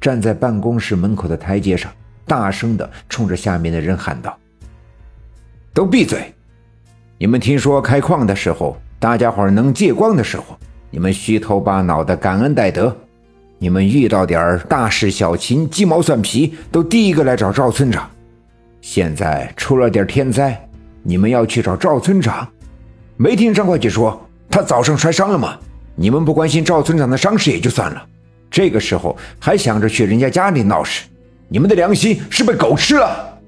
站在办公室门口的台阶上，大声的冲着下面的人喊道：“都闭嘴！你们听说开矿的时候，大家伙能借光的时候，你们虚头巴脑的感恩戴德；你们遇到点大事小情、鸡毛蒜皮，都第一个来找赵村长。现在出了点天灾，你们要去找赵村长？没听张会计说他早上摔伤了吗？你们不关心赵村长的伤势也就算了。”这个时候还想着去人家家里闹事，你们的良心是被狗吃了。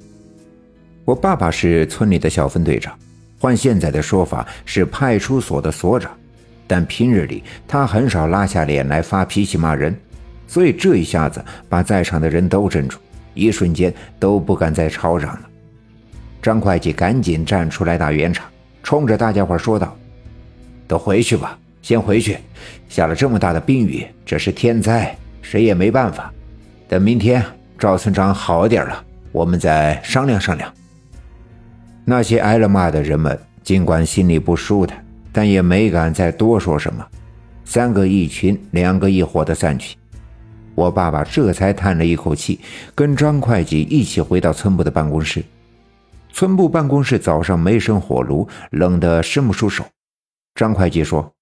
我爸爸是村里的小分队长，换现在的说法是派出所的所长，但平日里他很少拉下脸来发脾气骂人，所以这一下子把在场的人都镇住，一瞬间都不敢再吵嚷了。张会计赶紧站出来打圆场，冲着大家伙说道：“都回去吧。”先回去，下了这么大的冰雨，这是天灾，谁也没办法。等明天赵村长好点了，我们再商量商量。那些挨了骂的人们，尽管心里不舒坦，但也没敢再多说什么。三个一群，两个一伙的散去。我爸爸这才叹了一口气，跟张会计一起回到村部的办公室。村部办公室早上没生火炉，冷得伸不出手。张会计说。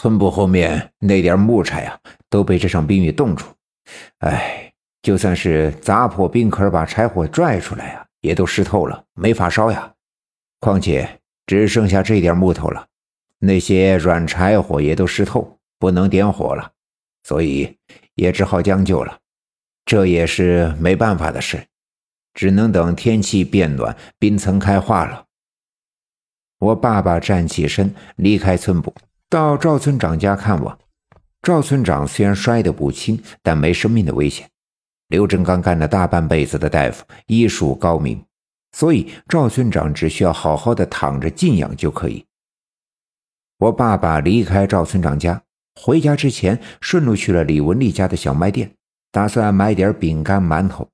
村部后面那点木柴啊，都被这场冰雨冻住。哎，就算是砸破冰壳把柴火拽出来啊，也都湿透了，没法烧呀。况且只剩下这点木头了，那些软柴火也都湿透，不能点火了，所以也只好将就了。这也是没办法的事，只能等天气变暖，冰层开化了。我爸爸站起身，离开村部。到赵村长家看望。赵村长虽然摔得不轻，但没生命的危险。刘振刚干了大半辈子的大夫，医术高明，所以赵村长只需要好好的躺着静养就可以。我爸爸离开赵村长家，回家之前顺路去了李文丽家的小卖店，打算买点饼干、馒头。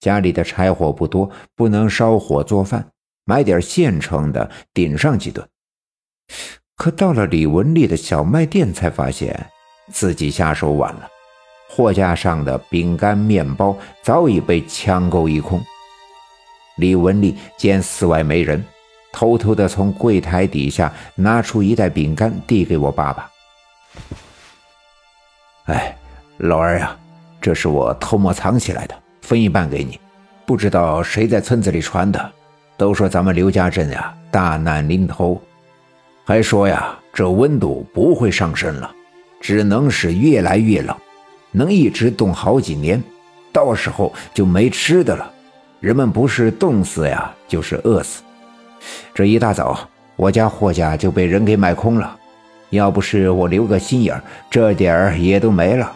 家里的柴火不多，不能烧火做饭，买点现成的顶上几顿。可到了李文丽的小卖店，才发现自己下手晚了。货架上的饼干、面包早已被抢购一空。李文丽见四外没人，偷偷的从柜台底下拿出一袋饼干，递给我爸爸：“哎，老二呀，这是我偷摸藏起来的，分一半给你。不知道谁在村子里传的，都说咱们刘家镇呀，大难临头。”还说呀，这温度不会上升了，只能是越来越冷，能一直冻好几年，到时候就没吃的了，人们不是冻死呀，就是饿死。这一大早，我家货架就被人给买空了，要不是我留个心眼这点儿也都没了。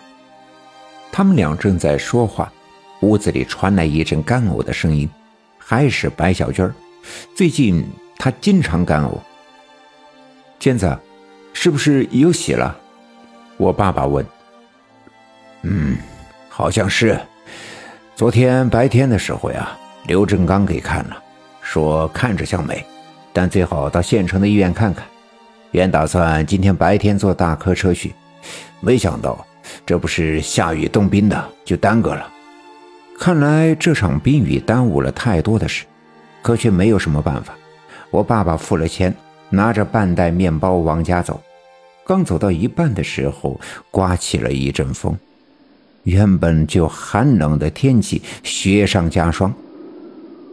他们俩正在说话，屋子里传来一阵干呕的声音，还是白小娟最近她经常干呕。娟子，是不是有喜了？我爸爸问。嗯，好像是。昨天白天的时候呀，刘振刚给看了，说看着像没，但最好到县城的医院看看。原打算今天白天坐大客车去，没想到这不是下雨冻冰的，就耽搁了。看来这场冰雨耽误了太多的事，可却没有什么办法。我爸爸付了钱。拿着半袋面包往家走，刚走到一半的时候，刮起了一阵风。原本就寒冷的天气雪上加霜。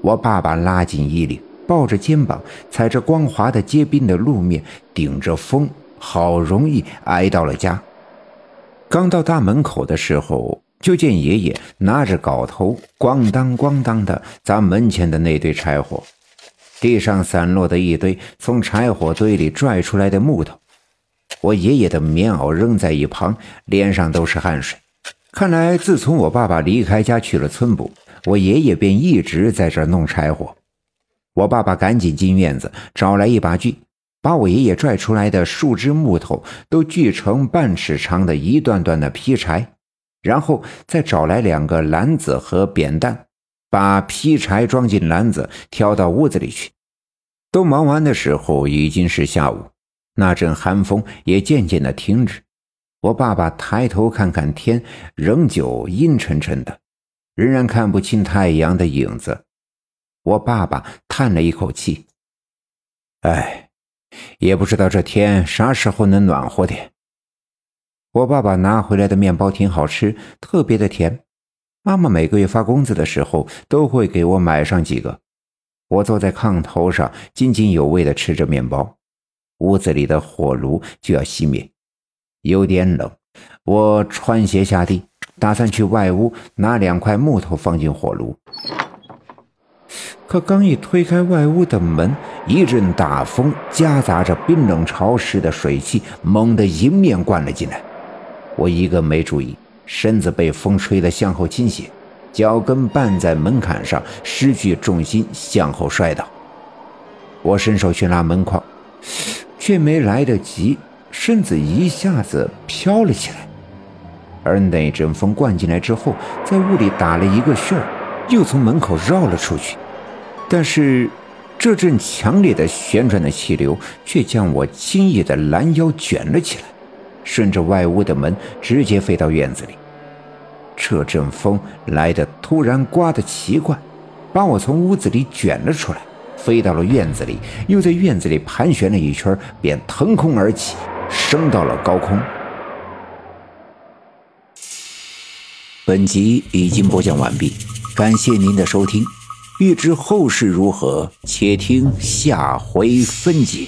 我爸爸拉紧衣领，抱着肩膀，踩着光滑的结冰的路面，顶着风，好容易挨到了家。刚到大门口的时候，就见爷爷拿着镐头，咣当咣当的砸门前的那堆柴火。地上散落的一堆从柴火堆里拽出来的木头，我爷爷的棉袄扔在一旁，脸上都是汗水。看来自从我爸爸离开家去了村部，我爷爷便一直在这弄柴火。我爸爸赶紧进院子找来一把锯，把我爷爷拽出来的树枝木头都锯成半尺长的一段段的劈柴，然后再找来两个篮子和扁担。把劈柴装进篮子，挑到屋子里去。都忙完的时候，已经是下午，那阵寒风也渐渐的停止。我爸爸抬头看看天，仍旧阴沉沉的，仍然看不清太阳的影子。我爸爸叹了一口气：“哎，也不知道这天啥时候能暖和点。”我爸爸拿回来的面包挺好吃，特别的甜。妈妈每个月发工资的时候都会给我买上几个。我坐在炕头上，津津有味地吃着面包。屋子里的火炉就要熄灭，有点冷。我穿鞋下地，打算去外屋拿两块木头放进火炉。可刚一推开外屋的门，一阵大风夹杂着冰冷潮湿的水汽，猛地迎面灌了进来。我一个没注意，身子被风吹得向后倾斜，脚跟绊在门槛上，失去重心向后摔倒。我伸手去拉门框，却没来得及，身子一下子飘了起来。而那阵风灌进来之后，在屋里打了一个旋儿，又从门口绕了出去。但是，这阵强烈的旋转的气流却将我轻易的拦腰卷了起来。顺着外屋的门直接飞到院子里，这阵风来的突然，刮得奇怪，把我从屋子里卷了出来，飞到了院子里，又在院子里盘旋了一圈，便腾空而起，升到了高空。本集已经播讲完毕，感谢您的收听。欲知后事如何，且听下回分解。